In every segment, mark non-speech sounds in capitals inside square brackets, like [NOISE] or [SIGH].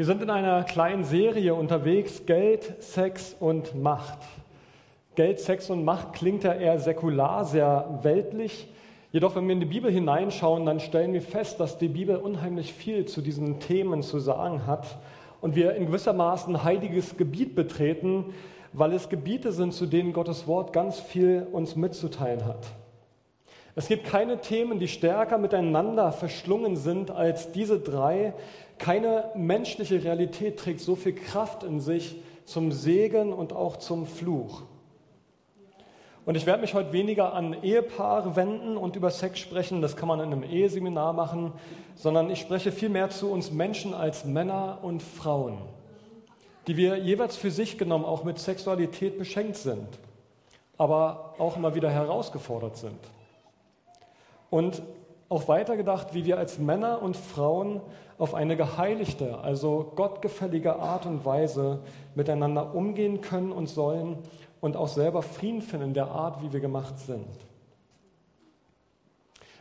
Wir sind in einer kleinen Serie unterwegs, Geld, Sex und Macht. Geld, Sex und Macht klingt ja eher säkular, sehr weltlich. Jedoch, wenn wir in die Bibel hineinschauen, dann stellen wir fest, dass die Bibel unheimlich viel zu diesen Themen zu sagen hat und wir in gewissermaßen heiliges Gebiet betreten, weil es Gebiete sind, zu denen Gottes Wort ganz viel uns mitzuteilen hat. Es gibt keine Themen, die stärker miteinander verschlungen sind als diese drei. Keine menschliche Realität trägt so viel Kraft in sich zum Segen und auch zum Fluch. Und ich werde mich heute weniger an Ehepaare wenden und über Sex sprechen, das kann man in einem Eheseminar machen, sondern ich spreche vielmehr zu uns Menschen als Männer und Frauen, die wir jeweils für sich genommen auch mit Sexualität beschenkt sind, aber auch immer wieder herausgefordert sind. Und auch weitergedacht, wie wir als Männer und Frauen auf eine geheiligte, also gottgefällige Art und Weise miteinander umgehen können und sollen und auch selber Frieden finden in der Art, wie wir gemacht sind.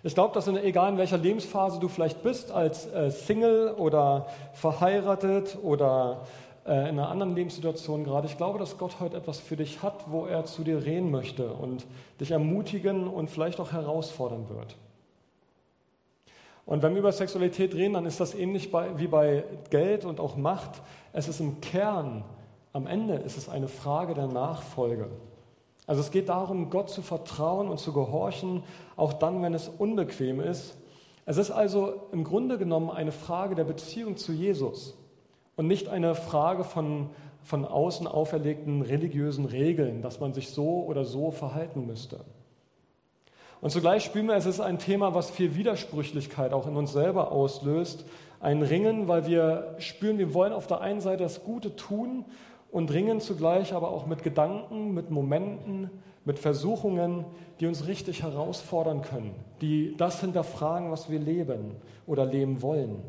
Ich glaube, dass in, egal in welcher Lebensphase du vielleicht bist, als äh, Single oder verheiratet oder äh, in einer anderen Lebenssituation gerade, ich glaube, dass Gott heute etwas für dich hat, wo er zu dir reden möchte und dich ermutigen und vielleicht auch herausfordern wird. Und wenn wir über Sexualität reden, dann ist das ähnlich bei, wie bei Geld und auch Macht. Es ist im Kern, am Ende ist es eine Frage der Nachfolge. Also es geht darum, Gott zu vertrauen und zu gehorchen, auch dann, wenn es unbequem ist. Es ist also im Grunde genommen eine Frage der Beziehung zu Jesus und nicht eine Frage von, von außen auferlegten religiösen Regeln, dass man sich so oder so verhalten müsste. Und zugleich spüren wir, es ist ein Thema, was viel Widersprüchlichkeit auch in uns selber auslöst. Ein Ringen, weil wir spüren, wir wollen auf der einen Seite das Gute tun und ringen zugleich aber auch mit Gedanken, mit Momenten, mit Versuchungen, die uns richtig herausfordern können, die das hinterfragen, was wir leben oder leben wollen.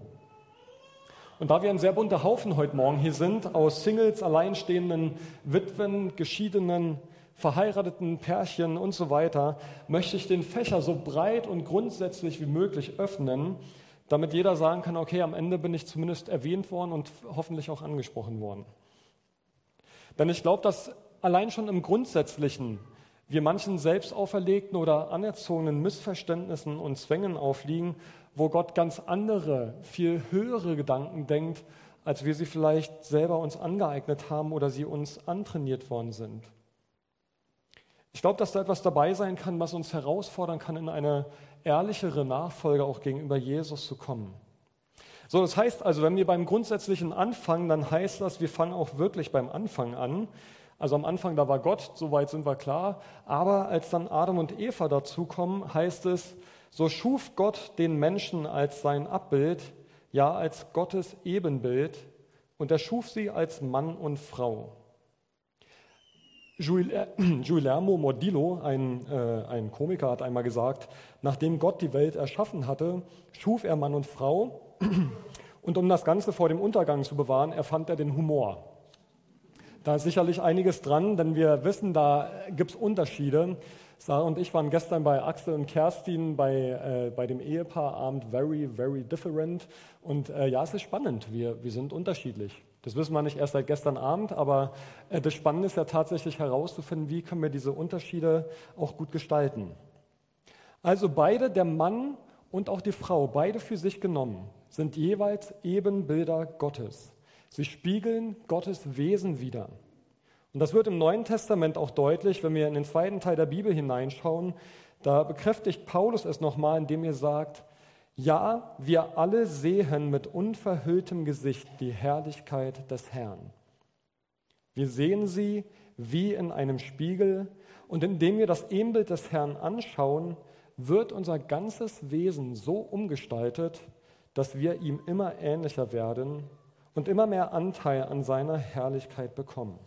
Und da wir ein sehr bunter Haufen heute Morgen hier sind, aus Singles, Alleinstehenden, Witwen, Geschiedenen, verheirateten Pärchen und so weiter, möchte ich den Fächer so breit und grundsätzlich wie möglich öffnen, damit jeder sagen kann, okay, am Ende bin ich zumindest erwähnt worden und hoffentlich auch angesprochen worden. Denn ich glaube, dass allein schon im Grundsätzlichen wir manchen selbst auferlegten oder anerzogenen Missverständnissen und Zwängen aufliegen, wo Gott ganz andere, viel höhere Gedanken denkt, als wir sie vielleicht selber uns angeeignet haben oder sie uns antrainiert worden sind. Ich glaube, dass da etwas dabei sein kann, was uns herausfordern kann, in eine ehrlichere Nachfolge auch gegenüber Jesus zu kommen. So, das heißt also, wenn wir beim grundsätzlichen anfangen, dann heißt das, wir fangen auch wirklich beim Anfang an. Also am Anfang, da war Gott, soweit sind wir klar. Aber als dann Adam und Eva dazukommen, heißt es, so schuf Gott den Menschen als sein Abbild, ja als Gottes Ebenbild, und er schuf sie als Mann und Frau. Guillermo [CLEARS THROAT] Mordillo, ein, äh, ein Komiker, hat einmal gesagt, nachdem Gott die Welt erschaffen hatte, schuf er Mann und Frau [CLEARS THROAT] und um das Ganze vor dem Untergang zu bewahren, erfand er den Humor. Da ist sicherlich einiges dran, denn wir wissen, da gibt es Unterschiede. Sarah und ich waren gestern bei Axel und Kerstin bei, äh, bei dem Ehepaarabend Very, Very Different. Und äh, ja, es ist spannend. Wir, wir sind unterschiedlich. Das wissen wir nicht erst seit gestern Abend, aber äh, das Spannende ist ja tatsächlich herauszufinden, wie können wir diese Unterschiede auch gut gestalten. Also beide, der Mann und auch die Frau, beide für sich genommen, sind jeweils Ebenbilder Gottes. Sie spiegeln Gottes Wesen wider. Und das wird im Neuen Testament auch deutlich, wenn wir in den zweiten Teil der Bibel hineinschauen. Da bekräftigt Paulus es nochmal, indem er sagt, ja, wir alle sehen mit unverhülltem Gesicht die Herrlichkeit des Herrn. Wir sehen sie wie in einem Spiegel und indem wir das Ebenbild des Herrn anschauen, wird unser ganzes Wesen so umgestaltet, dass wir ihm immer ähnlicher werden und immer mehr Anteil an seiner Herrlichkeit bekommen.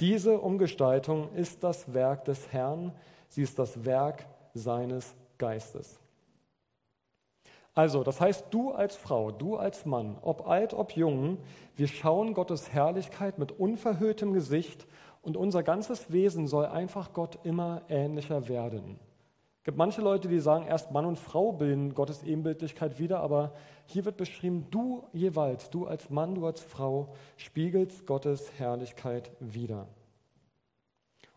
Diese Umgestaltung ist das Werk des Herrn, sie ist das Werk seines Geistes. Also, das heißt, du als Frau, du als Mann, ob alt, ob jung, wir schauen Gottes Herrlichkeit mit unverhülltem Gesicht und unser ganzes Wesen soll einfach Gott immer ähnlicher werden. Es gibt manche Leute, die sagen, erst Mann und Frau bilden Gottes Ebenbildlichkeit wieder, aber hier wird beschrieben, du jeweils, du als Mann, du als Frau, spiegelst Gottes Herrlichkeit wieder.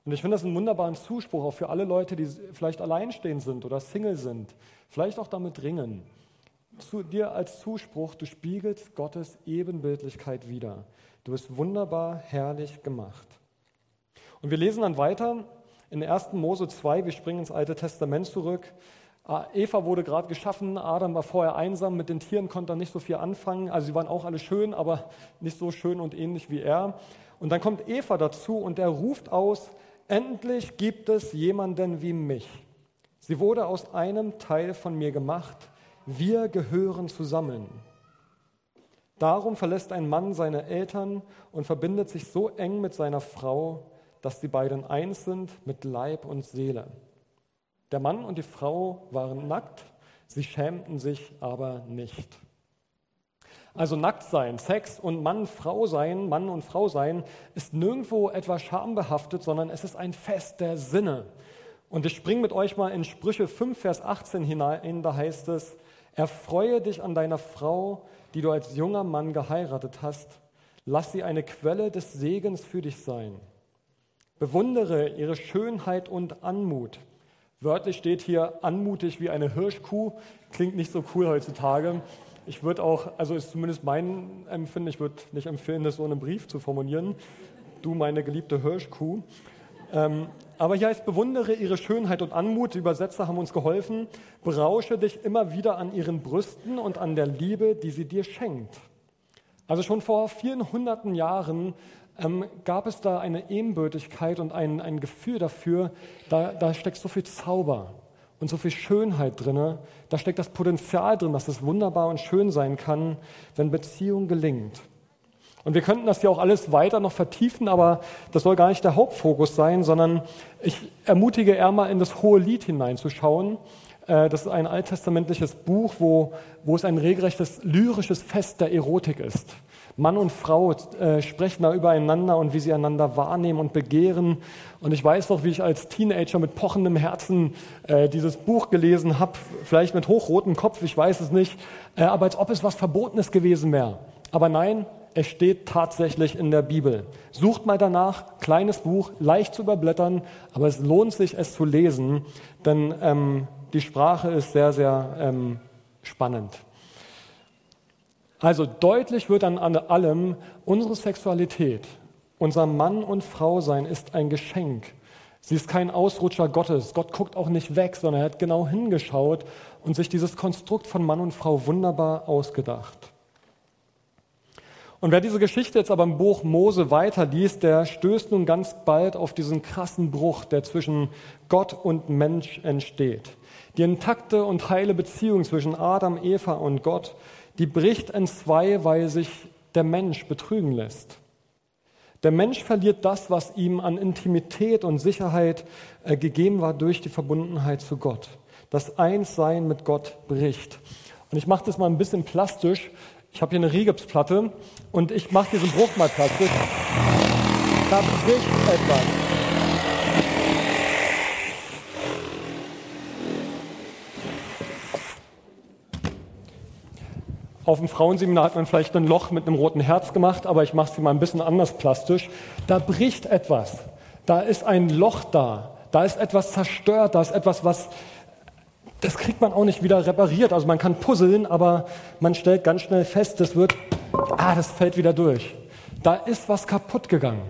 Und ich finde das einen wunderbaren Zuspruch auch für alle Leute, die vielleicht alleinstehend sind oder Single sind, vielleicht auch damit ringen. Zu dir als Zuspruch, du spiegelst Gottes Ebenbildlichkeit wieder. Du bist wunderbar, herrlich gemacht. Und wir lesen dann weiter in 1. Mose 2, wir springen ins Alte Testament zurück. Ah, Eva wurde gerade geschaffen, Adam war vorher einsam, mit den Tieren konnte er nicht so viel anfangen. Also sie waren auch alle schön, aber nicht so schön und ähnlich wie er. Und dann kommt Eva dazu und er ruft aus, endlich gibt es jemanden wie mich. Sie wurde aus einem Teil von mir gemacht, wir gehören zusammen. Darum verlässt ein Mann seine Eltern und verbindet sich so eng mit seiner Frau, dass die beiden eins sind mit Leib und Seele. Der Mann und die Frau waren nackt, sie schämten sich aber nicht. Also nackt sein, Sex und Mann, Frau sein, Mann und Frau sein, ist nirgendwo etwas schambehaftet, sondern es ist ein Fest der Sinne. Und ich springe mit euch mal in Sprüche 5, Vers 18 hinein, da heißt es, erfreue dich an deiner Frau, die du als junger Mann geheiratet hast, lass sie eine Quelle des Segens für dich sein. Bewundere ihre Schönheit und Anmut. Wörtlich steht hier anmutig wie eine Hirschkuh. Klingt nicht so cool heutzutage. Ich würde auch, also ist zumindest mein Empfinden, ich würde nicht empfehlen, das so in einem Brief zu formulieren. Du, meine geliebte Hirschkuh. Ähm, aber hier heißt, bewundere ihre Schönheit und Anmut. Die Übersetzer haben uns geholfen. Berausche dich immer wieder an ihren Brüsten und an der Liebe, die sie dir schenkt. Also schon vor vielen hunderten Jahren ähm, gab es da eine Ebenbürtigkeit und ein, ein Gefühl dafür, da, da steckt so viel Zauber und so viel Schönheit drin. Da steckt das Potenzial drin, dass es wunderbar und schön sein kann, wenn Beziehung gelingt. Und wir könnten das ja auch alles weiter noch vertiefen, aber das soll gar nicht der Hauptfokus sein, sondern ich ermutige eher mal in das hohe Lied hineinzuschauen. Äh, das ist ein alttestamentliches Buch, wo, wo es ein regelrechtes lyrisches Fest der Erotik ist. Mann und Frau äh, sprechen da übereinander und wie sie einander wahrnehmen und begehren. Und ich weiß noch, wie ich als Teenager mit pochendem Herzen äh, dieses Buch gelesen habe, vielleicht mit hochrotem Kopf, ich weiß es nicht, äh, aber als ob es was Verbotenes gewesen wäre. Aber nein, es steht tatsächlich in der Bibel. Sucht mal danach, kleines Buch, leicht zu überblättern, aber es lohnt sich, es zu lesen, denn ähm, die Sprache ist sehr, sehr ähm, spannend. Also deutlich wird an allem, unsere Sexualität, unser Mann und Frau sein ist ein Geschenk. Sie ist kein Ausrutscher Gottes. Gott guckt auch nicht weg, sondern er hat genau hingeschaut und sich dieses Konstrukt von Mann und Frau wunderbar ausgedacht. Und wer diese Geschichte jetzt aber im Buch Mose weiterliest, der stößt nun ganz bald auf diesen krassen Bruch, der zwischen Gott und Mensch entsteht. Die intakte und heile Beziehung zwischen Adam, Eva und Gott die bricht in zwei, weil sich der Mensch betrügen lässt. Der Mensch verliert das, was ihm an Intimität und Sicherheit äh, gegeben war durch die Verbundenheit zu Gott. Das Einssein mit Gott bricht. Und ich mache das mal ein bisschen plastisch. Ich habe hier eine Rigipsplatte und ich mache diesen Bruch mal plastisch. Da bricht etwas. Auf dem Frauenseminar hat man vielleicht ein Loch mit einem roten Herz gemacht, aber ich mache es mal ein bisschen anders plastisch. Da bricht etwas. Da ist ein Loch da. Da ist etwas zerstört. Da ist etwas, was das kriegt man auch nicht wieder repariert. Also man kann puzzeln, aber man stellt ganz schnell fest, das wird, ah, das fällt wieder durch. Da ist was kaputt gegangen.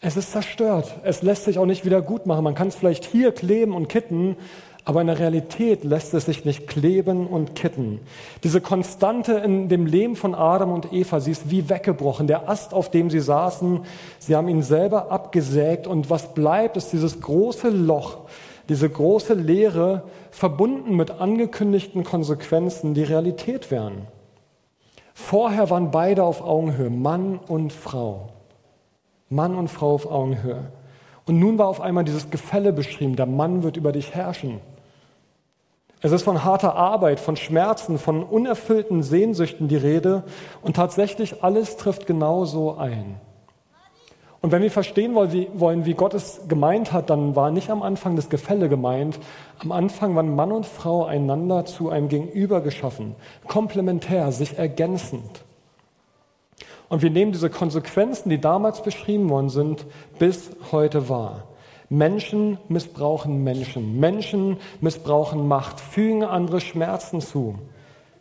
Es ist zerstört. Es lässt sich auch nicht wieder gut machen. Man kann es vielleicht hier kleben und kitten, aber in der Realität lässt es sich nicht kleben und kitten. Diese Konstante in dem Leben von Adam und Eva, sie ist wie weggebrochen. Der Ast, auf dem sie saßen, sie haben ihn selber abgesägt und was bleibt, ist dieses große Loch, diese große Leere, verbunden mit angekündigten Konsequenzen, die Realität werden. Vorher waren beide auf Augenhöhe, Mann und Frau. Mann und Frau auf Augenhöhe. Und nun war auf einmal dieses Gefälle beschrieben, der Mann wird über dich herrschen. Es ist von harter Arbeit, von Schmerzen, von unerfüllten Sehnsüchten die Rede und tatsächlich alles trifft genauso ein. Und wenn wir verstehen wollen, wie Gott es gemeint hat, dann war nicht am Anfang das Gefälle gemeint. Am Anfang waren Mann und Frau einander zu einem Gegenüber geschaffen, komplementär, sich ergänzend. Und wir nehmen diese Konsequenzen, die damals beschrieben worden sind, bis heute wahr. Menschen missbrauchen Menschen. Menschen missbrauchen Macht, fügen andere Schmerzen zu.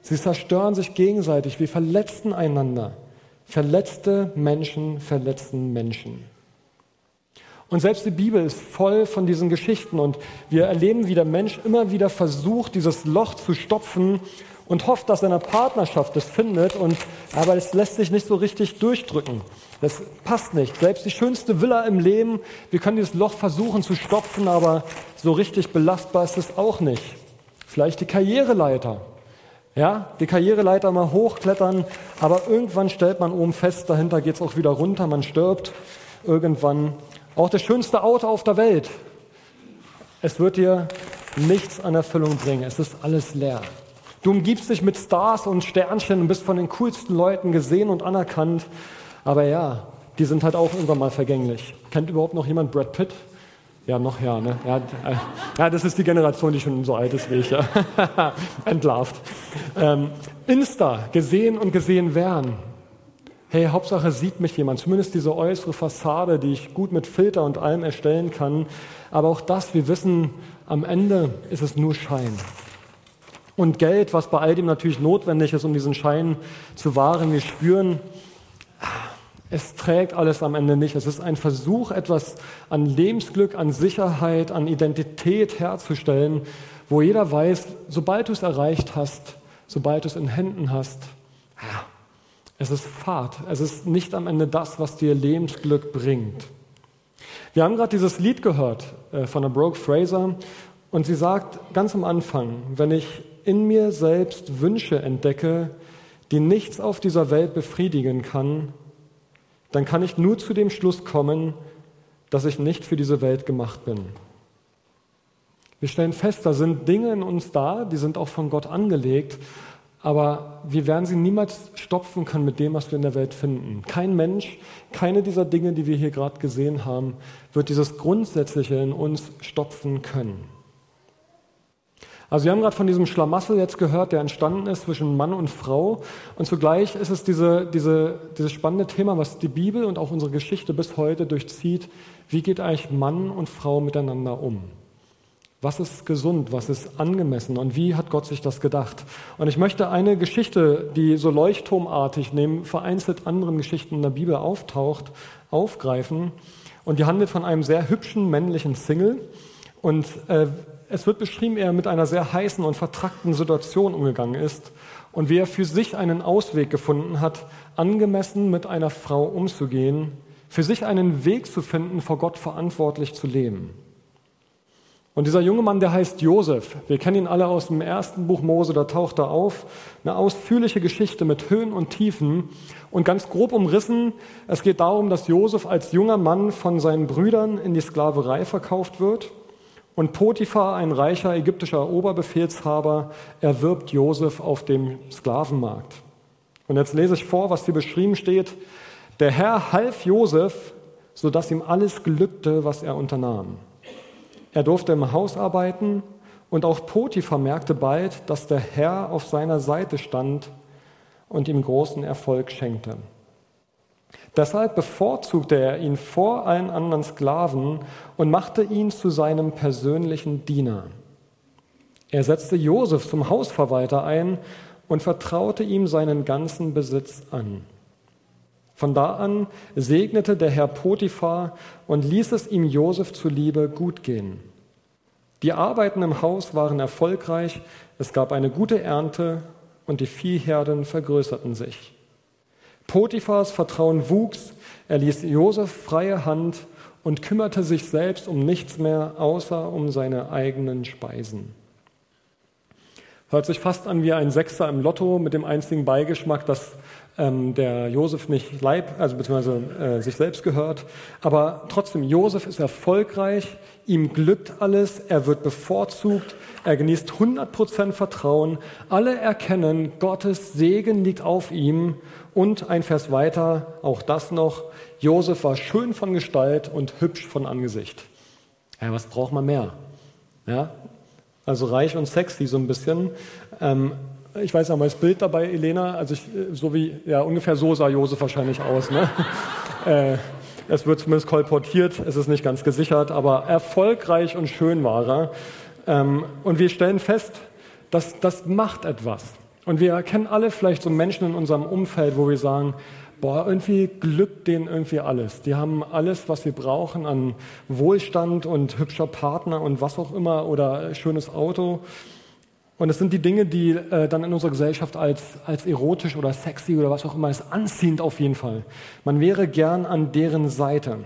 Sie zerstören sich gegenseitig, wir verletzen einander. Verletzte Menschen verletzen Menschen. Und selbst die Bibel ist voll von diesen Geschichten und wir erleben, wie der Mensch immer wieder versucht, dieses Loch zu stopfen und hofft, dass er eine Partnerschaft es findet, und, aber es lässt sich nicht so richtig durchdrücken. Das passt nicht. Selbst die schönste Villa im Leben, wir können dieses Loch versuchen zu stopfen, aber so richtig belastbar ist es auch nicht. Vielleicht die Karriereleiter. Ja, die Karriereleiter mal hochklettern, aber irgendwann stellt man oben fest, dahinter geht es auch wieder runter, man stirbt irgendwann. Auch das schönste Auto auf der Welt. Es wird dir nichts an Erfüllung bringen. Es ist alles leer. Du umgibst dich mit Stars und Sternchen und bist von den coolsten Leuten gesehen und anerkannt. Aber ja, die sind halt auch irgendwann mal vergänglich. Kennt überhaupt noch jemand Brad Pitt? Ja, noch ja, ne? Ja, äh, ja, das ist die Generation, die schon so alt ist wie ich. Ja. [LAUGHS] Entlarvt. Ähm, Insta, gesehen und gesehen werden. Hey, Hauptsache sieht mich jemand, zumindest diese äußere Fassade, die ich gut mit Filter und allem erstellen kann. Aber auch das, wir wissen, am Ende ist es nur Schein und Geld, was bei all dem natürlich notwendig ist, um diesen Schein zu wahren. Wir spüren, es trägt alles am Ende nicht. Es ist ein Versuch, etwas an Lebensglück, an Sicherheit, an Identität herzustellen, wo jeder weiß, sobald du es erreicht hast, sobald du es in Händen hast, es ist Fahrt. Es ist nicht am Ende das, was dir Lebensglück bringt. Wir haben gerade dieses Lied gehört äh, von der Brooke Fraser und sie sagt ganz am Anfang, wenn ich in mir selbst Wünsche entdecke, die nichts auf dieser Welt befriedigen kann, dann kann ich nur zu dem Schluss kommen, dass ich nicht für diese Welt gemacht bin. Wir stellen fest, da sind Dinge in uns da, die sind auch von Gott angelegt, aber wir werden sie niemals stopfen können mit dem, was wir in der Welt finden. Kein Mensch, keine dieser Dinge, die wir hier gerade gesehen haben, wird dieses Grundsätzliche in uns stopfen können. Also wir haben gerade von diesem Schlamassel jetzt gehört, der entstanden ist zwischen Mann und Frau. Und zugleich ist es diese, diese, dieses spannende Thema, was die Bibel und auch unsere Geschichte bis heute durchzieht. Wie geht eigentlich Mann und Frau miteinander um? Was ist gesund? Was ist angemessen? Und wie hat Gott sich das gedacht? Und ich möchte eine Geschichte, die so leuchtturmartig neben vereinzelt anderen Geschichten in der Bibel auftaucht, aufgreifen. Und die handelt von einem sehr hübschen männlichen Single. Und äh, es wird beschrieben, wie er mit einer sehr heißen und vertrackten Situation umgegangen ist und wie er für sich einen Ausweg gefunden hat, angemessen mit einer Frau umzugehen, für sich einen Weg zu finden, vor Gott verantwortlich zu leben. Und dieser junge Mann, der heißt Josef. Wir kennen ihn alle aus dem ersten Buch Mose, da taucht er auf. Eine ausführliche Geschichte mit Höhen und Tiefen. Und ganz grob umrissen, es geht darum, dass Josef als junger Mann von seinen Brüdern in die Sklaverei verkauft wird und Potiphar, ein reicher ägyptischer Oberbefehlshaber, erwirbt Josef auf dem Sklavenmarkt. Und jetzt lese ich vor, was hier beschrieben steht. Der Herr half Josef, sodass ihm alles glückte, was er unternahm. Er durfte im Haus arbeiten und auch Potiphar merkte bald, dass der Herr auf seiner Seite stand und ihm großen Erfolg schenkte. Deshalb bevorzugte er ihn vor allen anderen Sklaven und machte ihn zu seinem persönlichen Diener. Er setzte Josef zum Hausverwalter ein und vertraute ihm seinen ganzen Besitz an. Von da an segnete der Herr Potiphar und ließ es ihm Josef zuliebe gut gehen. Die Arbeiten im Haus waren erfolgreich, es gab eine gute Ernte und die Viehherden vergrößerten sich. Potiphars Vertrauen wuchs, er ließ Josef freie Hand und kümmerte sich selbst um nichts mehr, außer um seine eigenen Speisen. Hört sich fast an wie ein Sechser im Lotto mit dem einzigen Beigeschmack, dass ähm, der Josef nicht Leib, also beziehungsweise äh, sich selbst gehört. Aber trotzdem, Josef ist erfolgreich, ihm glückt alles, er wird bevorzugt, er genießt 100% Vertrauen. Alle erkennen, Gottes Segen liegt auf ihm. Und ein Vers weiter, auch das noch, Josef war schön von Gestalt und hübsch von Angesicht. Ja, was braucht man mehr? Ja, also reich und sexy so ein bisschen. Ähm, ich weiß ja mal das Bild dabei, Elena, also ich, so wie, ja, ungefähr so sah Josef wahrscheinlich aus. Ne? [LAUGHS] äh, es wird zumindest kolportiert, es ist nicht ganz gesichert, aber erfolgreich und schön war er. Ähm, und wir stellen fest, dass das macht etwas. Und wir erkennen alle vielleicht so Menschen in unserem Umfeld, wo wir sagen, boah, irgendwie glückt denen irgendwie alles. Die haben alles, was sie brauchen an Wohlstand und hübscher Partner und was auch immer oder schönes Auto. Und es sind die Dinge, die äh, dann in unserer Gesellschaft als, als erotisch oder sexy oder was auch immer ist, anziehend auf jeden Fall. Man wäre gern an deren Seite.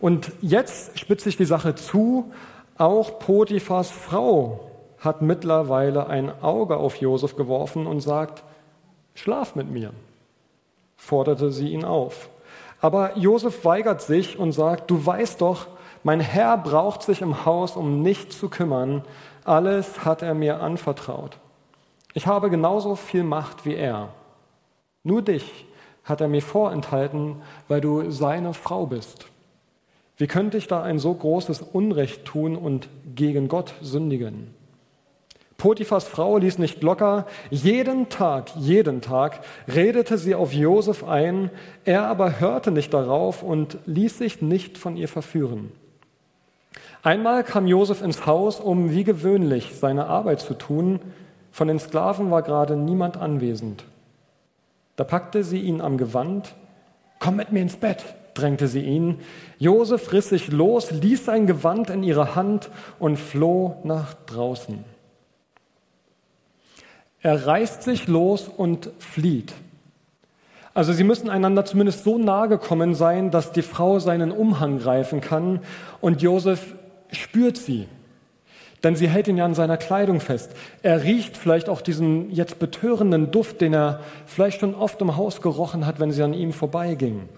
Und jetzt spitzt sich die Sache zu, auch Potiphas Frau hat mittlerweile ein Auge auf Josef geworfen und sagt, schlaf mit mir, forderte sie ihn auf. Aber Josef weigert sich und sagt, du weißt doch, mein Herr braucht sich im Haus um nichts zu kümmern, alles hat er mir anvertraut. Ich habe genauso viel Macht wie er. Nur dich hat er mir vorenthalten, weil du seine Frau bist. Wie könnte ich da ein so großes Unrecht tun und gegen Gott sündigen? Potiphas Frau ließ nicht locker. Jeden Tag, jeden Tag redete sie auf Josef ein. Er aber hörte nicht darauf und ließ sich nicht von ihr verführen. Einmal kam Josef ins Haus, um wie gewöhnlich seine Arbeit zu tun. Von den Sklaven war gerade niemand anwesend. Da packte sie ihn am Gewand. Komm mit mir ins Bett, drängte sie ihn. Josef riss sich los, ließ sein Gewand in ihre Hand und floh nach draußen. Er reißt sich los und flieht. Also sie müssen einander zumindest so nahe gekommen sein, dass die Frau seinen Umhang greifen kann und Josef spürt sie. Denn sie hält ihn ja an seiner Kleidung fest. Er riecht vielleicht auch diesen jetzt betörenden Duft, den er vielleicht schon oft im Haus gerochen hat, wenn sie an ihm vorbeiging.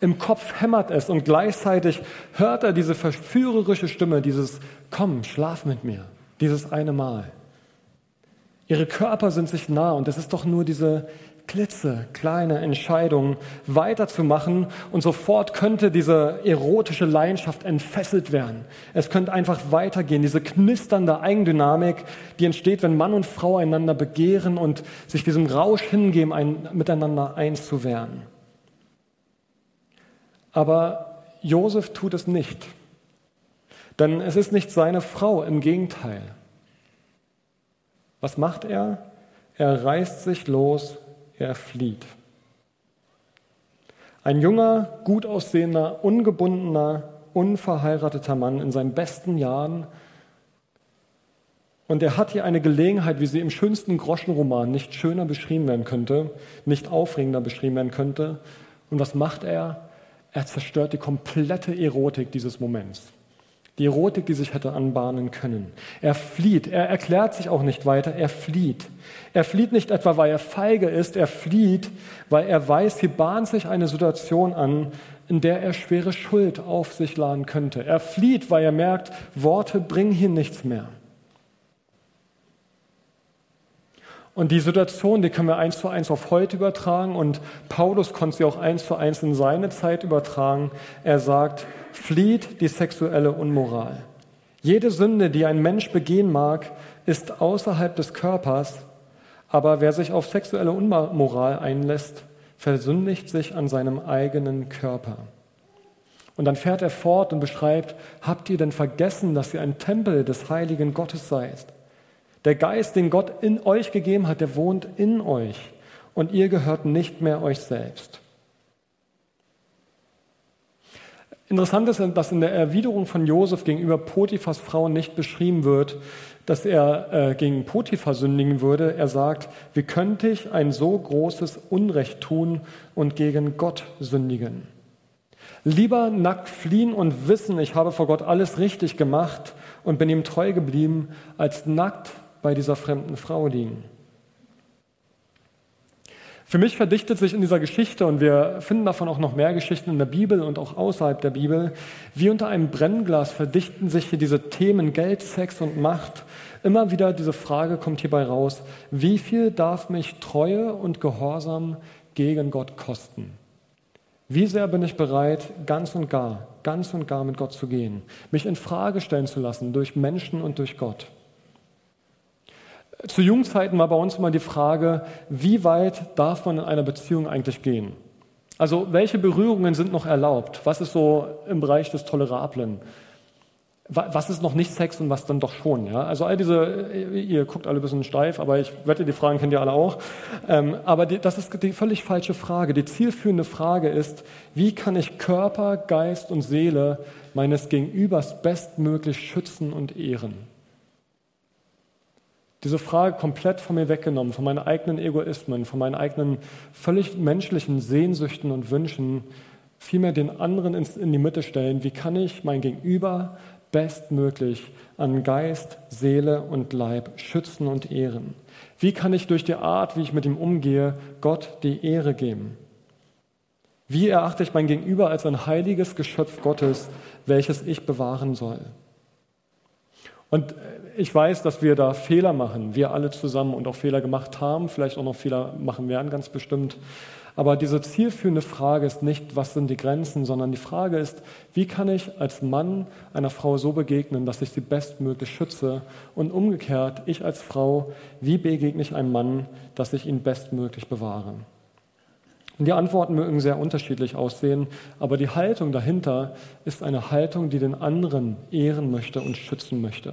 Im Kopf hämmert es und gleichzeitig hört er diese verführerische Stimme, dieses Komm, schlaf mit mir, dieses eine Mal. Ihre Körper sind sich nah und es ist doch nur diese klitzekleine Entscheidung weiterzumachen und sofort könnte diese erotische Leidenschaft entfesselt werden. Es könnte einfach weitergehen, diese knisternde Eigendynamik, die entsteht, wenn Mann und Frau einander begehren und sich diesem Rausch hingeben, ein, miteinander eins zu werden. Aber Josef tut es nicht, denn es ist nicht seine Frau, im Gegenteil. Was macht er? Er reißt sich los er flieht. Ein junger, gut aussehender, ungebundener, unverheirateter Mann in seinen besten Jahren. Und er hat hier eine Gelegenheit, wie sie im schönsten Groschenroman nicht schöner beschrieben werden könnte, nicht aufregender beschrieben werden könnte. Und was macht er? Er zerstört die komplette Erotik dieses Moments. Die Erotik, die sich hätte anbahnen können. Er flieht. Er erklärt sich auch nicht weiter. Er flieht. Er flieht nicht etwa, weil er feige ist. Er flieht, weil er weiß, hier bahnt sich eine Situation an, in der er schwere Schuld auf sich laden könnte. Er flieht, weil er merkt, Worte bringen hier nichts mehr. Und die Situation, die können wir eins zu eins auf heute übertragen und Paulus konnte sie auch eins zu eins in seine Zeit übertragen. Er sagt, flieht die sexuelle Unmoral. Jede Sünde, die ein Mensch begehen mag, ist außerhalb des Körpers, aber wer sich auf sexuelle Unmoral einlässt, versündigt sich an seinem eigenen Körper. Und dann fährt er fort und beschreibt, habt ihr denn vergessen, dass ihr ein Tempel des heiligen Gottes seid? Der Geist, den Gott in euch gegeben hat, der wohnt in euch und ihr gehört nicht mehr euch selbst. Interessant ist, dass in der Erwiderung von Josef gegenüber Potiphas Frau nicht beschrieben wird, dass er äh, gegen Potiphar sündigen würde. Er sagt, wie könnte ich ein so großes Unrecht tun und gegen Gott sündigen? Lieber nackt fliehen und wissen, ich habe vor Gott alles richtig gemacht und bin ihm treu geblieben, als nackt bei dieser fremden Frau liegen. Für mich verdichtet sich in dieser Geschichte, und wir finden davon auch noch mehr Geschichten in der Bibel und auch außerhalb der Bibel, wie unter einem Brennglas verdichten sich hier diese Themen Geld, Sex und Macht. Immer wieder diese Frage kommt hierbei raus, wie viel darf mich Treue und Gehorsam gegen Gott kosten? Wie sehr bin ich bereit, ganz und gar, ganz und gar mit Gott zu gehen, mich in Frage stellen zu lassen durch Menschen und durch Gott? Zu Jugendzeiten war bei uns immer die Frage, wie weit darf man in einer Beziehung eigentlich gehen? Also welche Berührungen sind noch erlaubt? Was ist so im Bereich des Tolerablen? Was ist noch nicht Sex und was dann doch schon? Ja? Also all diese, ihr guckt alle ein bisschen steif, aber ich wette, die Fragen kennt ihr alle auch. Ähm, aber das ist die völlig falsche Frage. Die zielführende Frage ist, wie kann ich Körper, Geist und Seele meines Gegenübers bestmöglich schützen und ehren? Diese Frage komplett von mir weggenommen, von meinen eigenen Egoismen, von meinen eigenen völlig menschlichen Sehnsüchten und Wünschen, vielmehr den anderen in die Mitte stellen. Wie kann ich mein Gegenüber bestmöglich an Geist, Seele und Leib schützen und ehren? Wie kann ich durch die Art, wie ich mit ihm umgehe, Gott die Ehre geben? Wie erachte ich mein Gegenüber als ein heiliges Geschöpf Gottes, welches ich bewahren soll? Und ich weiß, dass wir da Fehler machen, wir alle zusammen und auch Fehler gemacht haben, vielleicht auch noch Fehler machen werden, ganz bestimmt. Aber diese zielführende Frage ist nicht, was sind die Grenzen, sondern die Frage ist, wie kann ich als Mann einer Frau so begegnen, dass ich sie bestmöglich schütze? Und umgekehrt, ich als Frau, wie begegne ich einem Mann, dass ich ihn bestmöglich bewahre? Und die Antworten mögen sehr unterschiedlich aussehen, aber die Haltung dahinter ist eine Haltung, die den anderen ehren möchte und schützen möchte.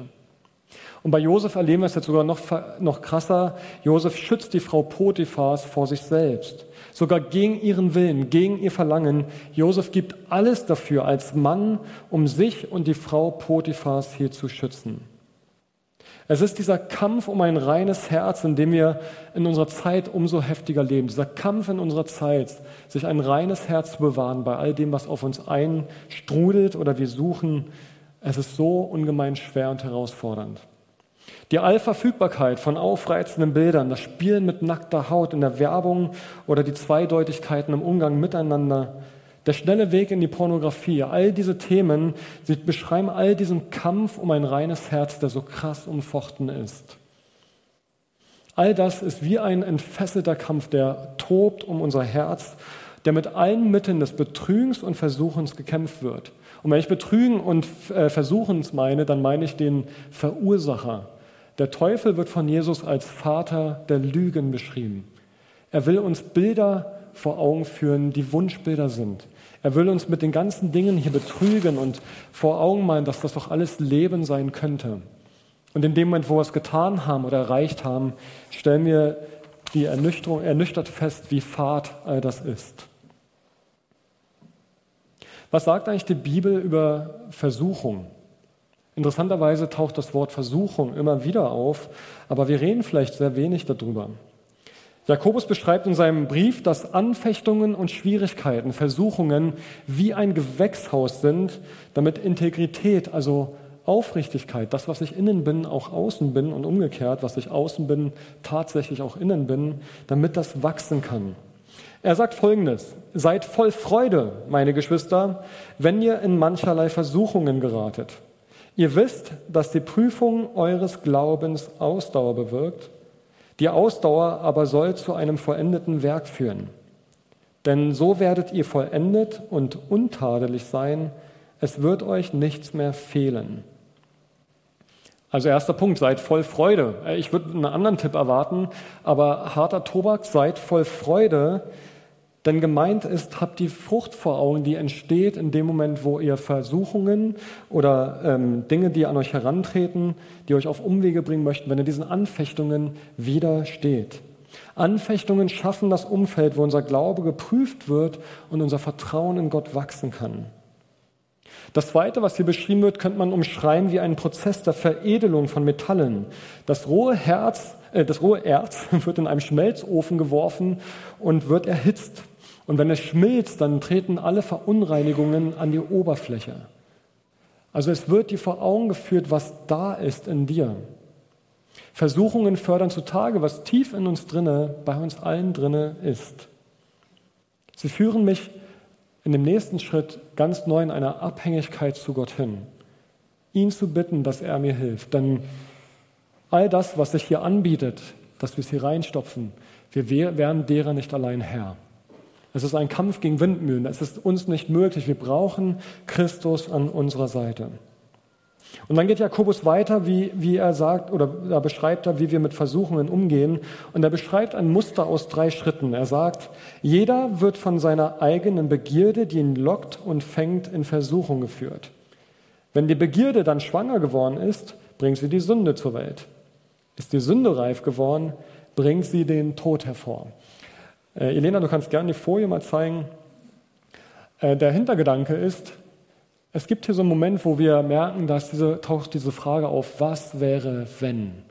Und bei Josef erleben wir es jetzt sogar noch, noch krasser. Josef schützt die Frau Potiphas vor sich selbst. Sogar gegen ihren Willen, gegen ihr Verlangen. Josef gibt alles dafür als Mann, um sich und die Frau Potiphas hier zu schützen. Es ist dieser Kampf um ein reines Herz, in dem wir in unserer Zeit umso heftiger leben. Dieser Kampf in unserer Zeit, sich ein reines Herz zu bewahren bei all dem, was auf uns einstrudelt oder wir suchen. Es ist so ungemein schwer und herausfordernd. Die Allverfügbarkeit von aufreizenden Bildern, das Spielen mit nackter Haut in der Werbung oder die Zweideutigkeiten im Umgang miteinander, der schnelle Weg in die Pornografie, all diese Themen, sie beschreiben all diesen Kampf um ein reines Herz, der so krass umfochten ist. All das ist wie ein entfesselter Kampf, der tobt um unser Herz, der mit allen Mitteln des Betrügens und Versuchens gekämpft wird. Und wenn ich Betrügen und äh, Versuchens meine, dann meine ich den Verursacher. Der Teufel wird von Jesus als Vater der Lügen beschrieben. Er will uns Bilder vor Augen führen, die Wunschbilder sind. Er will uns mit den ganzen Dingen hier betrügen und vor Augen meinen, dass das doch alles Leben sein könnte. Und in dem Moment, wo wir es getan haben oder erreicht haben, stellen wir die Ernüchterung, ernüchtert fest, wie fad all das ist. Was sagt eigentlich die Bibel über Versuchung? Interessanterweise taucht das Wort Versuchung immer wieder auf, aber wir reden vielleicht sehr wenig darüber. Jakobus beschreibt in seinem Brief, dass Anfechtungen und Schwierigkeiten, Versuchungen wie ein Gewächshaus sind, damit Integrität, also Aufrichtigkeit, das, was ich innen bin, auch außen bin und umgekehrt, was ich außen bin, tatsächlich auch innen bin, damit das wachsen kann. Er sagt Folgendes, seid voll Freude, meine Geschwister, wenn ihr in mancherlei Versuchungen geratet. Ihr wisst, dass die Prüfung eures Glaubens Ausdauer bewirkt die Ausdauer aber soll zu einem vollendeten Werk führen. Denn so werdet ihr vollendet und untadelig sein, es wird euch nichts mehr fehlen. Also erster Punkt, seid voll Freude. Ich würde einen anderen Tipp erwarten, aber harter Tobak, seid voll Freude, denn gemeint ist, habt die Frucht vor Augen, die entsteht in dem Moment, wo ihr Versuchungen oder ähm, Dinge, die an euch herantreten, die euch auf Umwege bringen möchten, wenn ihr diesen Anfechtungen widersteht. Anfechtungen schaffen das Umfeld, wo unser Glaube geprüft wird und unser Vertrauen in Gott wachsen kann. Das Zweite, was hier beschrieben wird, könnte man umschreiben wie einen Prozess der Veredelung von Metallen. Das rohe Herz, äh, das rohe Erz [LAUGHS] wird in einem Schmelzofen geworfen und wird erhitzt. Und wenn es schmilzt, dann treten alle Verunreinigungen an die Oberfläche. Also es wird dir vor Augen geführt, was da ist in dir. Versuchungen fördern zutage, was tief in uns drinne, bei uns allen drinne ist. Sie führen mich in dem nächsten Schritt ganz neu in einer Abhängigkeit zu Gott hin. Ihn zu bitten, dass er mir hilft. Denn all das, was sich hier anbietet, dass wir es hier reinstopfen, wir wären derer nicht allein Herr. Es ist ein Kampf gegen Windmühlen. Es ist uns nicht möglich. Wir brauchen Christus an unserer Seite. Und dann geht Jakobus weiter, wie, wie er sagt, oder da beschreibt er, wie wir mit Versuchungen umgehen. Und er beschreibt ein Muster aus drei Schritten. Er sagt, jeder wird von seiner eigenen Begierde, die ihn lockt und fängt, in Versuchung geführt. Wenn die Begierde dann schwanger geworden ist, bringt sie die Sünde zur Welt. Ist die Sünde reif geworden, bringt sie den Tod hervor. Äh, Elena, du kannst gerne die Folie mal zeigen. Äh, der Hintergedanke ist, es gibt hier so einen Moment, wo wir merken, dass diese, taucht diese Frage auf, was wäre, wenn?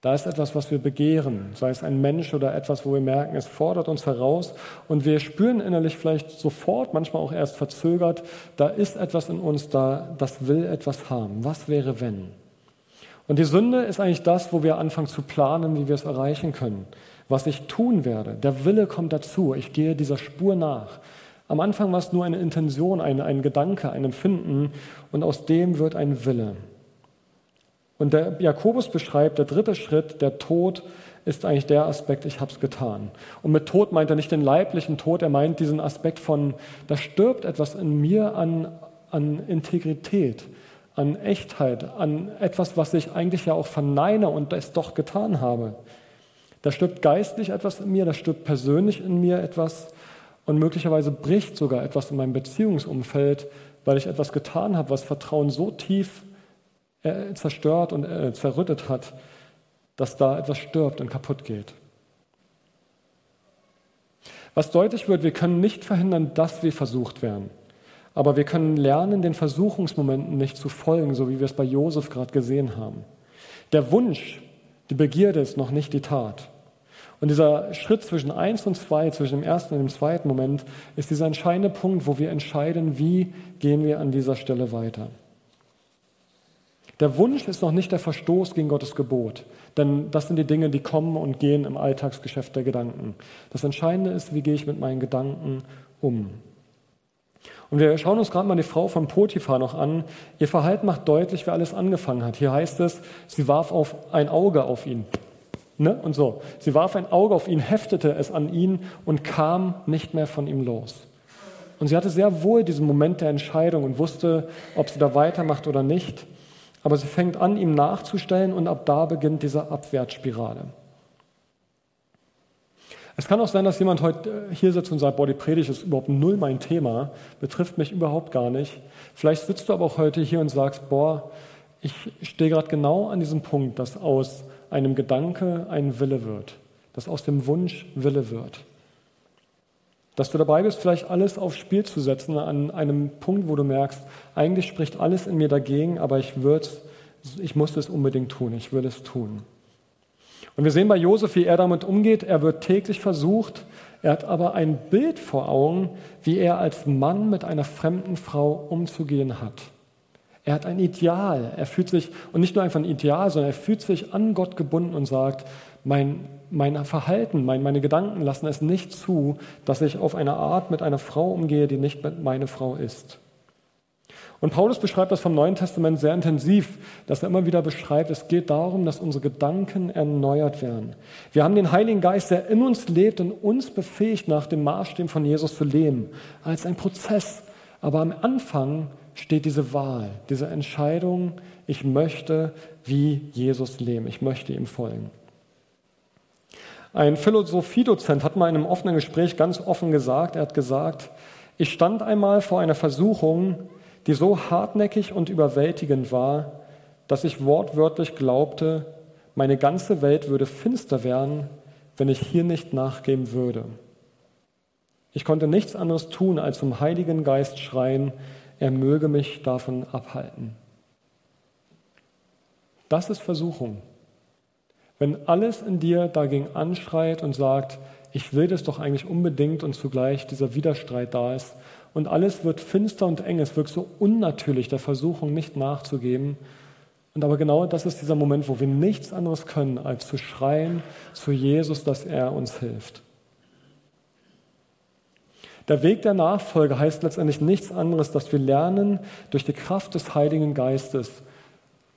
Da ist etwas, was wir begehren, sei es ein Mensch oder etwas, wo wir merken, es fordert uns heraus und wir spüren innerlich vielleicht sofort, manchmal auch erst verzögert, da ist etwas in uns da, das will etwas haben. Was wäre, wenn? Und die Sünde ist eigentlich das, wo wir anfangen zu planen, wie wir es erreichen können. Was ich tun werde. Der Wille kommt dazu. Ich gehe dieser Spur nach. Am Anfang war es nur eine Intention, ein, ein Gedanke, ein Empfinden und aus dem wird ein Wille. Und der Jakobus beschreibt, der dritte Schritt, der Tod, ist eigentlich der Aspekt, ich habe es getan. Und mit Tod meint er nicht den leiblichen Tod, er meint diesen Aspekt von, da stirbt etwas in mir an, an Integrität, an Echtheit, an etwas, was ich eigentlich ja auch verneine und es doch getan habe. Da stirbt geistlich etwas in mir, da stirbt persönlich in mir etwas und möglicherweise bricht sogar etwas in meinem Beziehungsumfeld, weil ich etwas getan habe, was Vertrauen so tief äh, zerstört und äh, zerrüttet hat, dass da etwas stirbt und kaputt geht. Was deutlich wird, wir können nicht verhindern, dass wir versucht werden. Aber wir können lernen, den Versuchungsmomenten nicht zu folgen, so wie wir es bei Josef gerade gesehen haben. Der Wunsch, die Begierde ist noch nicht die Tat. Und dieser Schritt zwischen eins und zwei, zwischen dem ersten und dem zweiten Moment, ist dieser entscheidende Punkt, wo wir entscheiden, wie gehen wir an dieser Stelle weiter. Der Wunsch ist noch nicht der Verstoß gegen Gottes Gebot, denn das sind die Dinge, die kommen und gehen im Alltagsgeschäft der Gedanken. Das Entscheidende ist, wie gehe ich mit meinen Gedanken um. Und wir schauen uns gerade mal die Frau von Potiphar noch an. Ihr Verhalten macht deutlich, wer alles angefangen hat. Hier heißt es, sie warf auf ein Auge auf ihn. Ne? Und so. Sie warf ein Auge auf ihn, heftete es an ihn und kam nicht mehr von ihm los. Und sie hatte sehr wohl diesen Moment der Entscheidung und wusste, ob sie da weitermacht oder nicht. Aber sie fängt an, ihm nachzustellen und ab da beginnt diese Abwärtsspirale. Es kann auch sein, dass jemand heute äh, hier sitzt und sagt, boah, die Predigt ist überhaupt null mein Thema, betrifft mich überhaupt gar nicht. Vielleicht sitzt du aber auch heute hier und sagst, boah, ich stehe gerade genau an diesem Punkt, dass aus einem Gedanke ein Wille wird, dass aus dem Wunsch Wille wird. Dass du dabei bist, vielleicht alles aufs Spiel zu setzen an einem Punkt, wo du merkst, eigentlich spricht alles in mir dagegen, aber ich, ich muss es unbedingt tun, ich will es tun. Und wir sehen bei Josef, wie er damit umgeht. Er wird täglich versucht, er hat aber ein Bild vor Augen, wie er als Mann mit einer fremden Frau umzugehen hat. Er hat ein Ideal. Er fühlt sich, und nicht nur einfach ein Ideal, sondern er fühlt sich an Gott gebunden und sagt, mein, mein Verhalten, mein, meine Gedanken lassen es nicht zu, dass ich auf eine Art mit einer Frau umgehe, die nicht meine Frau ist. Und Paulus beschreibt das vom Neuen Testament sehr intensiv, dass er immer wieder beschreibt, es geht darum, dass unsere Gedanken erneuert werden. Wir haben den Heiligen Geist, der in uns lebt und uns befähigt, nach dem Maßstab von Jesus zu leben, als ein Prozess. Aber am Anfang steht diese Wahl, diese Entscheidung, ich möchte wie Jesus leben, ich möchte ihm folgen. Ein Philosophiedozent hat mal in einem offenen Gespräch ganz offen gesagt, er hat gesagt, ich stand einmal vor einer Versuchung, die so hartnäckig und überwältigend war, dass ich wortwörtlich glaubte, meine ganze Welt würde finster werden, wenn ich hier nicht nachgeben würde. Ich konnte nichts anderes tun, als zum Heiligen Geist schreien, er möge mich davon abhalten. Das ist Versuchung. Wenn alles in dir dagegen anschreit und sagt, ich will das doch eigentlich unbedingt und zugleich dieser Widerstreit da ist und alles wird finster und eng, es wirkt so unnatürlich, der Versuchung nicht nachzugeben, Und aber genau das ist dieser Moment, wo wir nichts anderes können, als zu schreien zu Jesus, dass er uns hilft. Der Weg der Nachfolge heißt letztendlich nichts anderes, dass wir lernen, durch die Kraft des Heiligen Geistes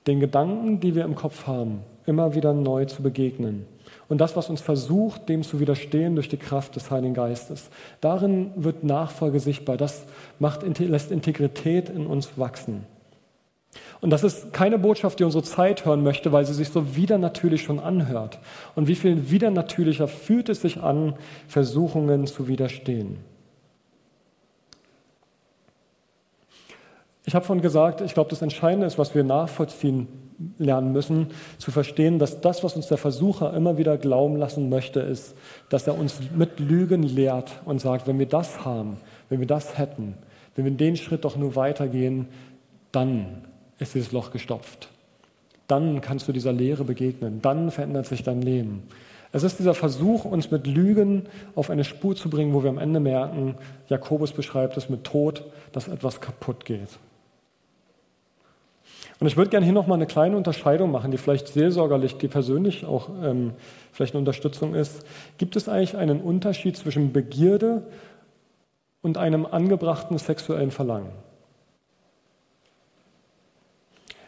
den Gedanken, die wir im Kopf haben, immer wieder neu zu begegnen. Und das, was uns versucht, dem zu widerstehen durch die Kraft des Heiligen Geistes. Darin wird Nachfolge sichtbar. Das macht, lässt Integrität in uns wachsen. Und das ist keine Botschaft, die unsere Zeit hören möchte, weil sie sich so widernatürlich schon anhört. Und wie viel widernatürlicher fühlt es sich an, Versuchungen zu widerstehen. Ich habe vorhin gesagt, ich glaube, das Entscheidende ist, was wir nachvollziehen lernen müssen, zu verstehen, dass das, was uns der Versucher immer wieder glauben lassen möchte, ist, dass er uns mit Lügen lehrt und sagt, wenn wir das haben, wenn wir das hätten, wenn wir den Schritt doch nur weitergehen, dann ist dieses Loch gestopft. Dann kannst du dieser Lehre begegnen. Dann verändert sich dein Leben. Es ist dieser Versuch, uns mit Lügen auf eine Spur zu bringen, wo wir am Ende merken, Jakobus beschreibt es mit Tod, dass etwas kaputt geht. Und ich würde gerne hier nochmal eine kleine Unterscheidung machen, die vielleicht seelsorgerlich, die persönlich auch ähm, vielleicht eine Unterstützung ist. Gibt es eigentlich einen Unterschied zwischen Begierde und einem angebrachten sexuellen Verlangen?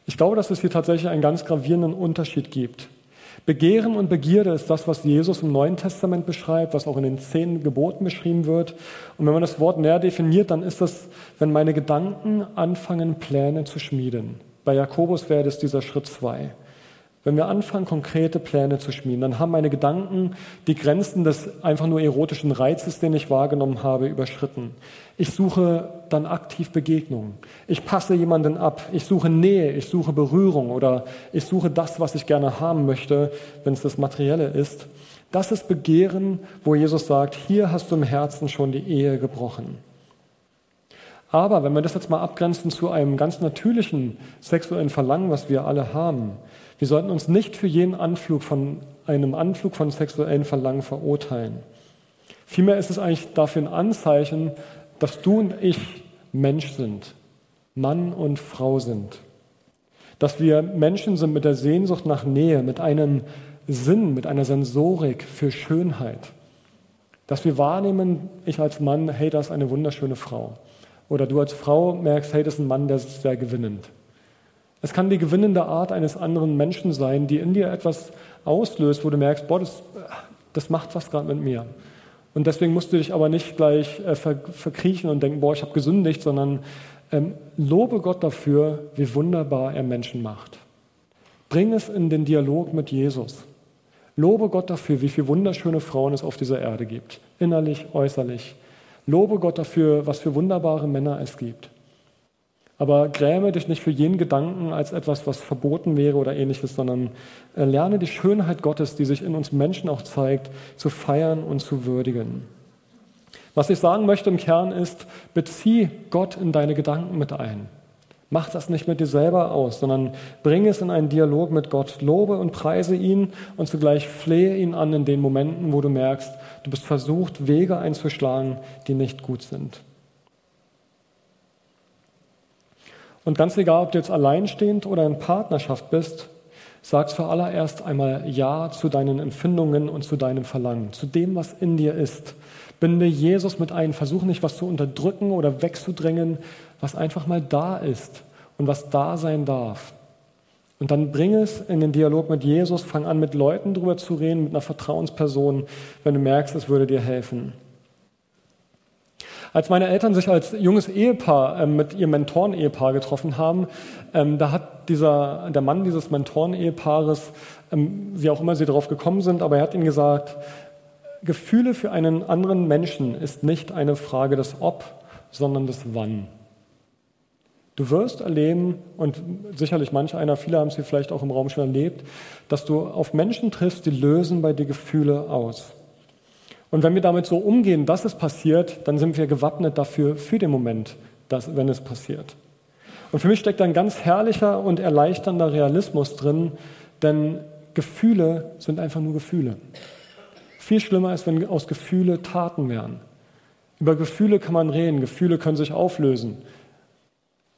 Ich glaube, dass es hier tatsächlich einen ganz gravierenden Unterschied gibt. Begehren und Begierde ist das, was Jesus im Neuen Testament beschreibt, was auch in den zehn Geboten beschrieben wird. Und wenn man das Wort näher definiert, dann ist das, wenn meine Gedanken anfangen, Pläne zu schmieden. Bei Jakobus wäre das dieser Schritt zwei. Wenn wir anfangen, konkrete Pläne zu schmieden, dann haben meine Gedanken die Grenzen des einfach nur erotischen Reizes, den ich wahrgenommen habe, überschritten. Ich suche dann aktiv Begegnungen. Ich passe jemanden ab. Ich suche Nähe. Ich suche Berührung oder ich suche das, was ich gerne haben möchte, wenn es das Materielle ist. Das ist Begehren, wo Jesus sagt, hier hast du im Herzen schon die Ehe gebrochen. Aber wenn wir das jetzt mal abgrenzen zu einem ganz natürlichen sexuellen Verlangen, was wir alle haben, wir sollten uns nicht für jeden Anflug von einem Anflug von sexuellen Verlangen verurteilen. Vielmehr ist es eigentlich dafür ein Anzeichen, dass du und ich Mensch sind, Mann und Frau sind. Dass wir Menschen sind mit der Sehnsucht nach Nähe, mit einem Sinn, mit einer Sensorik für Schönheit. Dass wir wahrnehmen, ich als Mann, hey, das ist eine wunderschöne Frau. Oder du als Frau merkst, hey, das ist ein Mann, der ist sehr gewinnend. Es kann die gewinnende Art eines anderen Menschen sein, die in dir etwas auslöst, wo du merkst, boah, das, das macht was gerade mit mir. Und deswegen musst du dich aber nicht gleich äh, verkriechen und denken, boah, ich habe gesündigt, sondern ähm, lobe Gott dafür, wie wunderbar er Menschen macht. Bring es in den Dialog mit Jesus. Lobe Gott dafür, wie viele wunderschöne Frauen es auf dieser Erde gibt, innerlich, äußerlich. Lobe Gott dafür, was für wunderbare Männer es gibt. Aber gräme dich nicht für jeden Gedanken als etwas, was verboten wäre oder ähnliches, sondern äh, lerne die Schönheit Gottes, die sich in uns Menschen auch zeigt, zu feiern und zu würdigen. Was ich sagen möchte im Kern ist, bezieh Gott in deine Gedanken mit ein. Mach das nicht mit dir selber aus, sondern bring es in einen Dialog mit Gott. Lobe und preise ihn und zugleich flehe ihn an in den Momenten, wo du merkst, du bist versucht, Wege einzuschlagen, die nicht gut sind. Und ganz egal, ob du jetzt alleinstehend oder in Partnerschaft bist, sag zuallererst einmal Ja zu deinen Empfindungen und zu deinem Verlangen, zu dem, was in dir ist. Binde Jesus mit ein. Versuch nicht, was zu unterdrücken oder wegzudrängen, was einfach mal da ist und was da sein darf. Und dann bring es in den Dialog mit Jesus, fang an, mit Leuten drüber zu reden, mit einer Vertrauensperson, wenn du merkst, es würde dir helfen. Als meine Eltern sich als junges Ehepaar ähm, mit ihrem Mentoren-Ehepaar getroffen haben, ähm, da hat dieser, der Mann dieses Mentoren-Ehepaares, ähm, wie auch immer sie darauf gekommen sind, aber er hat ihnen gesagt, Gefühle für einen anderen Menschen ist nicht eine Frage des Ob, sondern des Wann. Du wirst erleben, und sicherlich manch einer, viele haben es hier vielleicht auch im Raum schon erlebt, dass du auf Menschen triffst, die lösen bei dir Gefühle aus. Und wenn wir damit so umgehen, dass es passiert, dann sind wir gewappnet dafür, für den Moment, dass, wenn es passiert. Und für mich steckt ein ganz herrlicher und erleichternder Realismus drin, denn Gefühle sind einfach nur Gefühle. Viel schlimmer ist, wenn aus Gefühle Taten wären. Über Gefühle kann man reden, Gefühle können sich auflösen.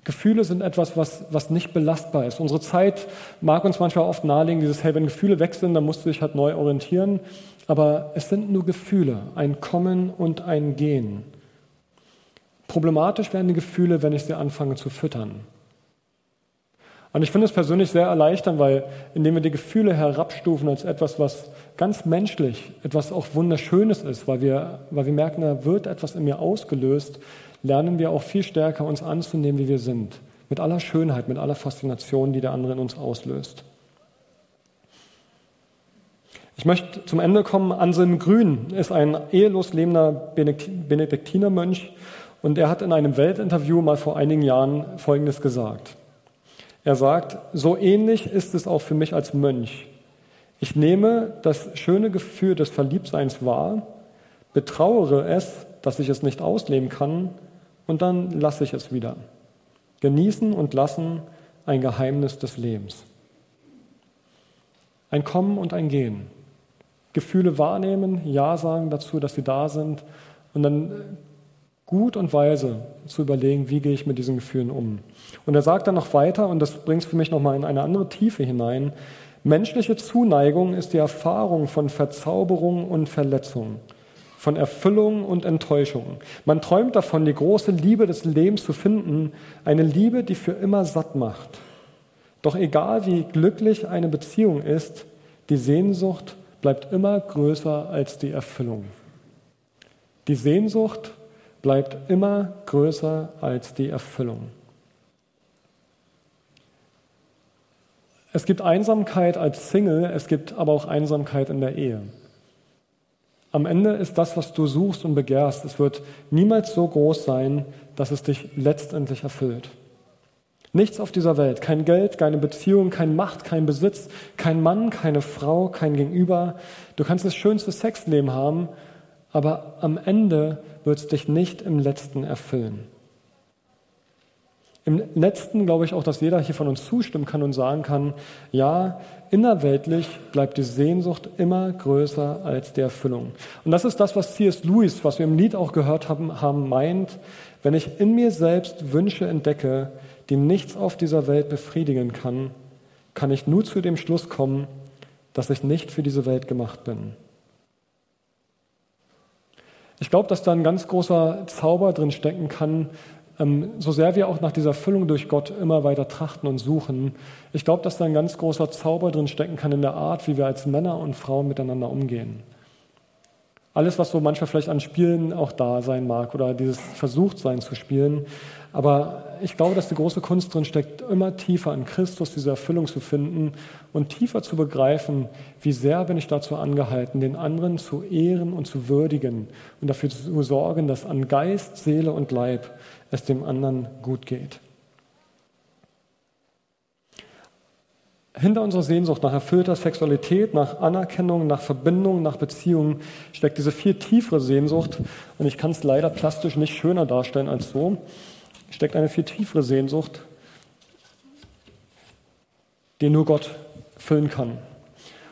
Gefühle sind etwas, was, was nicht belastbar ist. Unsere Zeit mag uns manchmal oft nahelegen, dieses, hey, wenn Gefühle wechseln, dann musst du dich halt neu orientieren. Aber es sind nur Gefühle, ein Kommen und ein Gehen. Problematisch werden die Gefühle, wenn ich sie anfange zu füttern. Und ich finde es persönlich sehr erleichternd, weil indem wir die Gefühle herabstufen als etwas, was ganz menschlich, etwas auch Wunderschönes ist, weil wir, weil wir merken, da wird etwas in mir ausgelöst, lernen wir auch viel stärker uns anzunehmen, wie wir sind. Mit aller Schönheit, mit aller Faszination, die der andere in uns auslöst. Ich möchte zum Ende kommen. Anselm Grün ist ein ehelos lebender Benediktinermönch und er hat in einem Weltinterview mal vor einigen Jahren Folgendes gesagt. Er sagt, so ähnlich ist es auch für mich als Mönch. Ich nehme das schöne Gefühl des Verliebtseins wahr, betrauere es, dass ich es nicht ausleben kann, und dann lasse ich es wieder. Genießen und lassen ein Geheimnis des Lebens. Ein Kommen und ein Gehen. Gefühle wahrnehmen, Ja sagen dazu, dass sie da sind und dann gut und weise zu überlegen, wie gehe ich mit diesen Gefühlen um. Und er sagt dann noch weiter, und das bringt es für mich nochmal in eine andere Tiefe hinein, menschliche Zuneigung ist die Erfahrung von Verzauberung und Verletzung, von Erfüllung und Enttäuschung. Man träumt davon, die große Liebe des Lebens zu finden, eine Liebe, die für immer satt macht. Doch egal wie glücklich eine Beziehung ist, die Sehnsucht bleibt immer größer als die Erfüllung. Die Sehnsucht bleibt immer größer als die Erfüllung. Es gibt Einsamkeit als Single, es gibt aber auch Einsamkeit in der Ehe. Am Ende ist das, was du suchst und begehrst, es wird niemals so groß sein, dass es dich letztendlich erfüllt. Nichts auf dieser Welt, kein Geld, keine Beziehung, kein Macht, kein Besitz, kein Mann, keine Frau, kein Gegenüber. Du kannst das schönste Sexleben haben, aber am Ende wird es dich nicht im letzten erfüllen. Im letzten glaube ich auch, dass jeder hier von uns zustimmen kann und sagen kann, ja, innerweltlich bleibt die Sehnsucht immer größer als die Erfüllung. Und das ist das, was C.S. Lewis, was wir im Lied auch gehört haben, haben meint, wenn ich in mir selbst Wünsche entdecke, die nichts auf dieser Welt befriedigen kann, kann ich nur zu dem Schluss kommen, dass ich nicht für diese Welt gemacht bin. Ich glaube, dass da ein ganz großer Zauber drin stecken kann, so sehr wir auch nach dieser Füllung durch Gott immer weiter trachten und suchen. Ich glaube, dass da ein ganz großer Zauber drin stecken kann in der Art, wie wir als Männer und Frauen miteinander umgehen. Alles, was so manchmal vielleicht an Spielen auch da sein mag oder dieses Versuchtsein zu spielen. Aber ich glaube, dass die große Kunst drin steckt, immer tiefer in Christus diese Erfüllung zu finden und tiefer zu begreifen, wie sehr bin ich dazu angehalten, den anderen zu ehren und zu würdigen und dafür zu sorgen, dass an Geist, Seele und Leib es dem anderen gut geht. Hinter unserer Sehnsucht nach erfüllter Sexualität, nach Anerkennung, nach Verbindung, nach Beziehung steckt diese viel tiefere Sehnsucht. Und ich kann es leider plastisch nicht schöner darstellen als so steckt eine viel tiefere Sehnsucht, die nur Gott füllen kann.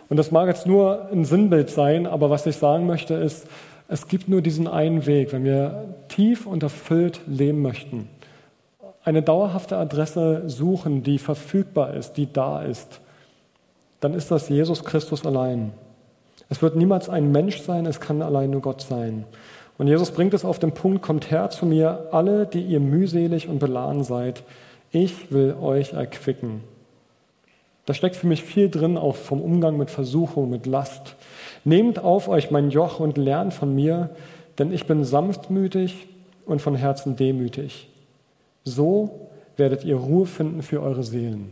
Und das mag jetzt nur ein Sinnbild sein, aber was ich sagen möchte ist, es gibt nur diesen einen Weg, wenn wir tief und erfüllt leben möchten. Eine dauerhafte Adresse suchen, die verfügbar ist, die da ist, dann ist das Jesus Christus allein. Es wird niemals ein Mensch sein, es kann allein nur Gott sein. Und Jesus bringt es auf den Punkt, kommt her zu mir, alle, die ihr mühselig und beladen seid, ich will euch erquicken. Da steckt für mich viel drin, auch vom Umgang mit Versuchung, mit Last. Nehmt auf euch mein Joch und lernt von mir, denn ich bin sanftmütig und von Herzen demütig. So werdet ihr Ruhe finden für eure Seelen.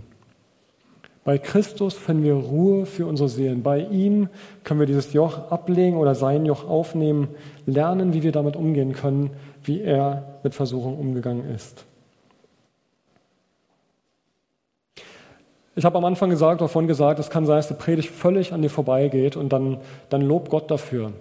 Bei Christus finden wir Ruhe für unsere Seelen. Bei ihm können wir dieses Joch ablegen oder sein Joch aufnehmen, lernen, wie wir damit umgehen können, wie er mit Versuchung umgegangen ist. Ich habe am Anfang gesagt, davon gesagt, es kann sein, dass die Predigt völlig an dir vorbeigeht und dann, dann lob Gott dafür.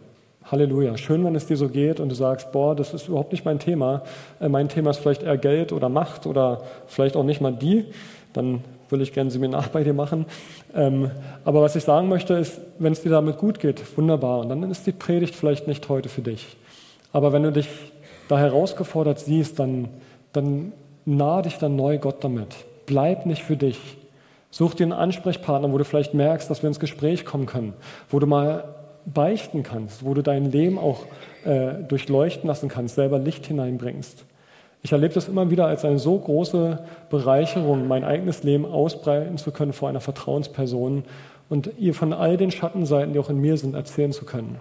Halleluja. Schön, wenn es dir so geht und du sagst, boah, das ist überhaupt nicht mein Thema. Äh, mein Thema ist vielleicht eher Geld oder Macht oder vielleicht auch nicht mal die. Dann will ich gerne ein Seminar [LAUGHS] bei dir machen. Ähm, aber was ich sagen möchte, ist, wenn es dir damit gut geht, wunderbar. Und dann ist die Predigt vielleicht nicht heute für dich. Aber wenn du dich da herausgefordert siehst, dann, dann nah dich dann neu Gott damit. Bleib nicht für dich. Such dir einen Ansprechpartner, wo du vielleicht merkst, dass wir ins Gespräch kommen können, wo du mal beichten kannst, wo du dein Leben auch äh, durchleuchten lassen kannst, selber Licht hineinbringst. Ich erlebe das immer wieder als eine so große Bereicherung, mein eigenes Leben ausbreiten zu können vor einer Vertrauensperson und ihr von all den Schattenseiten, die auch in mir sind, erzählen zu können.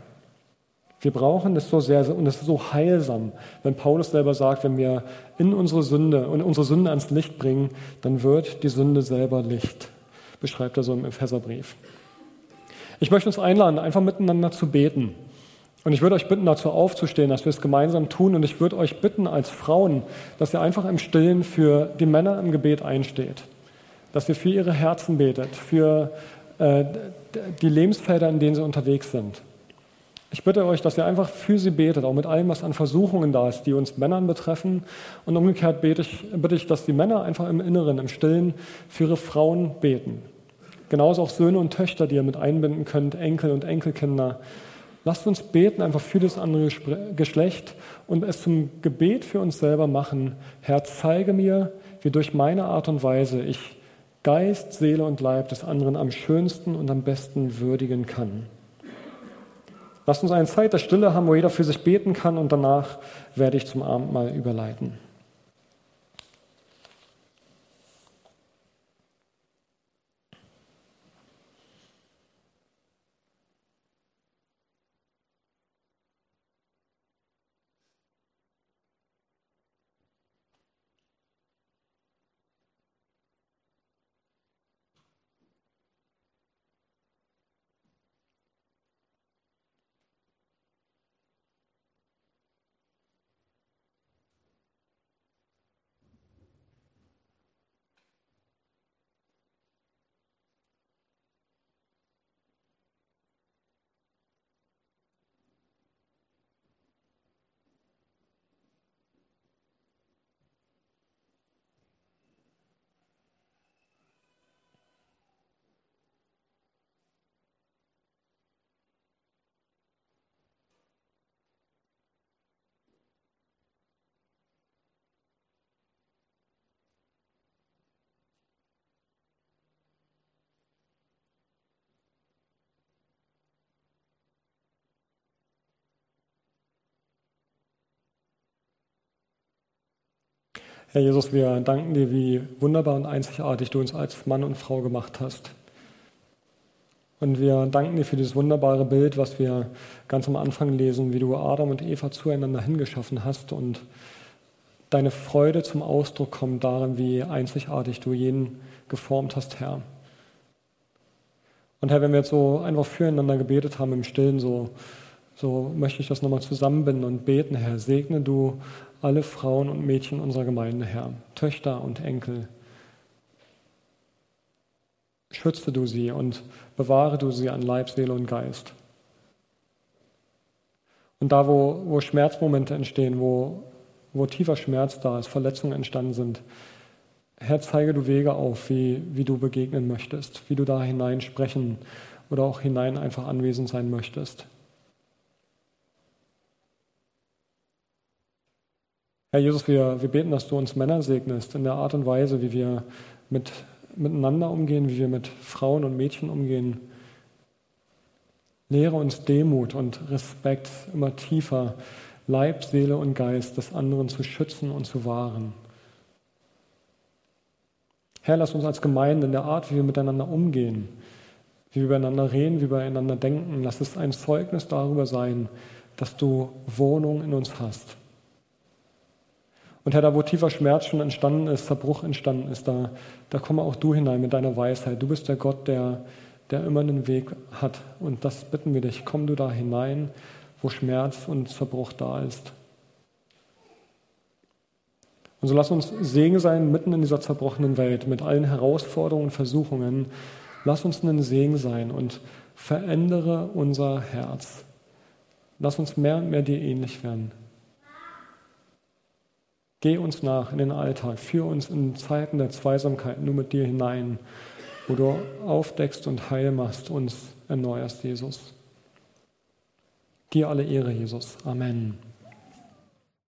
Wir brauchen das so sehr und es ist so heilsam, wenn Paulus selber sagt, wenn wir in unsere Sünde und unsere Sünde ans Licht bringen, dann wird die Sünde selber Licht, beschreibt er so im Epheserbrief. Ich möchte uns einladen, einfach miteinander zu beten. Und ich würde euch bitten, dazu aufzustehen, dass wir es gemeinsam tun. Und ich würde euch bitten, als Frauen, dass ihr einfach im Stillen für die Männer im Gebet einsteht. Dass ihr für ihre Herzen betet, für äh, die Lebensfelder, in denen sie unterwegs sind. Ich bitte euch, dass ihr einfach für sie betet, auch mit allem, was an Versuchungen da ist, die uns Männern betreffen. Und umgekehrt bitte ich, bitte ich, dass die Männer einfach im Inneren, im Stillen für ihre Frauen beten. Genauso auch Söhne und Töchter, die ihr mit einbinden könnt, Enkel und Enkelkinder. Lasst uns beten einfach für das andere Geschlecht und es zum Gebet für uns selber machen. Herr, zeige mir, wie durch meine Art und Weise ich Geist, Seele und Leib des anderen am schönsten und am besten würdigen kann. Lasst uns eine Zeit der Stille haben, wo jeder für sich beten kann und danach werde ich zum Abendmahl überleiten. Herr Jesus, wir danken dir, wie wunderbar und einzigartig du uns als Mann und Frau gemacht hast. Und wir danken dir für dieses wunderbare Bild, was wir ganz am Anfang lesen, wie du Adam und Eva zueinander hingeschaffen hast und deine Freude zum Ausdruck kommt darin, wie einzigartig du jeden geformt hast, Herr. Und Herr, wenn wir jetzt so einfach füreinander gebetet haben im Stillen, so, so möchte ich das nochmal zusammenbinden und beten, Herr. Segne du alle Frauen und Mädchen unserer Gemeinde, Herr, Töchter und Enkel. Schütze du sie und bewahre du sie an Leib, Seele und Geist. Und da, wo, wo Schmerzmomente entstehen, wo, wo tiefer Schmerz da ist, Verletzungen entstanden sind, Herr, zeige du Wege auf, wie, wie du begegnen möchtest, wie du da hinein sprechen oder auch hinein einfach anwesend sein möchtest. Herr Jesus, wir, wir beten, dass du uns Männer segnest in der Art und Weise, wie wir mit, miteinander umgehen, wie wir mit Frauen und Mädchen umgehen. Lehre uns Demut und Respekt immer tiefer, Leib, Seele und Geist des anderen zu schützen und zu wahren. Herr, lass uns als Gemeinde in der Art, wie wir miteinander umgehen, wie wir übereinander reden, wie wir einander denken, lass es ein Zeugnis darüber sein, dass du Wohnung in uns hast. Und Herr, da wo tiefer Schmerz schon entstanden ist, Zerbruch entstanden ist, da, da komme auch du hinein mit deiner Weisheit. Du bist der Gott, der, der immer einen Weg hat. Und das bitten wir dich. Komm du da hinein, wo Schmerz und Zerbruch da ist. Und so lass uns Segen sein mitten in dieser zerbrochenen Welt mit allen Herausforderungen und Versuchungen. Lass uns ein Segen sein und verändere unser Herz. Lass uns mehr und mehr dir ähnlich werden. Geh uns nach in den Alltag, führ uns in Zeiten der Zweisamkeit nur mit dir hinein, wo du aufdeckst und heil machst, uns erneuerst, Jesus. Dir alle Ehre, Jesus. Amen.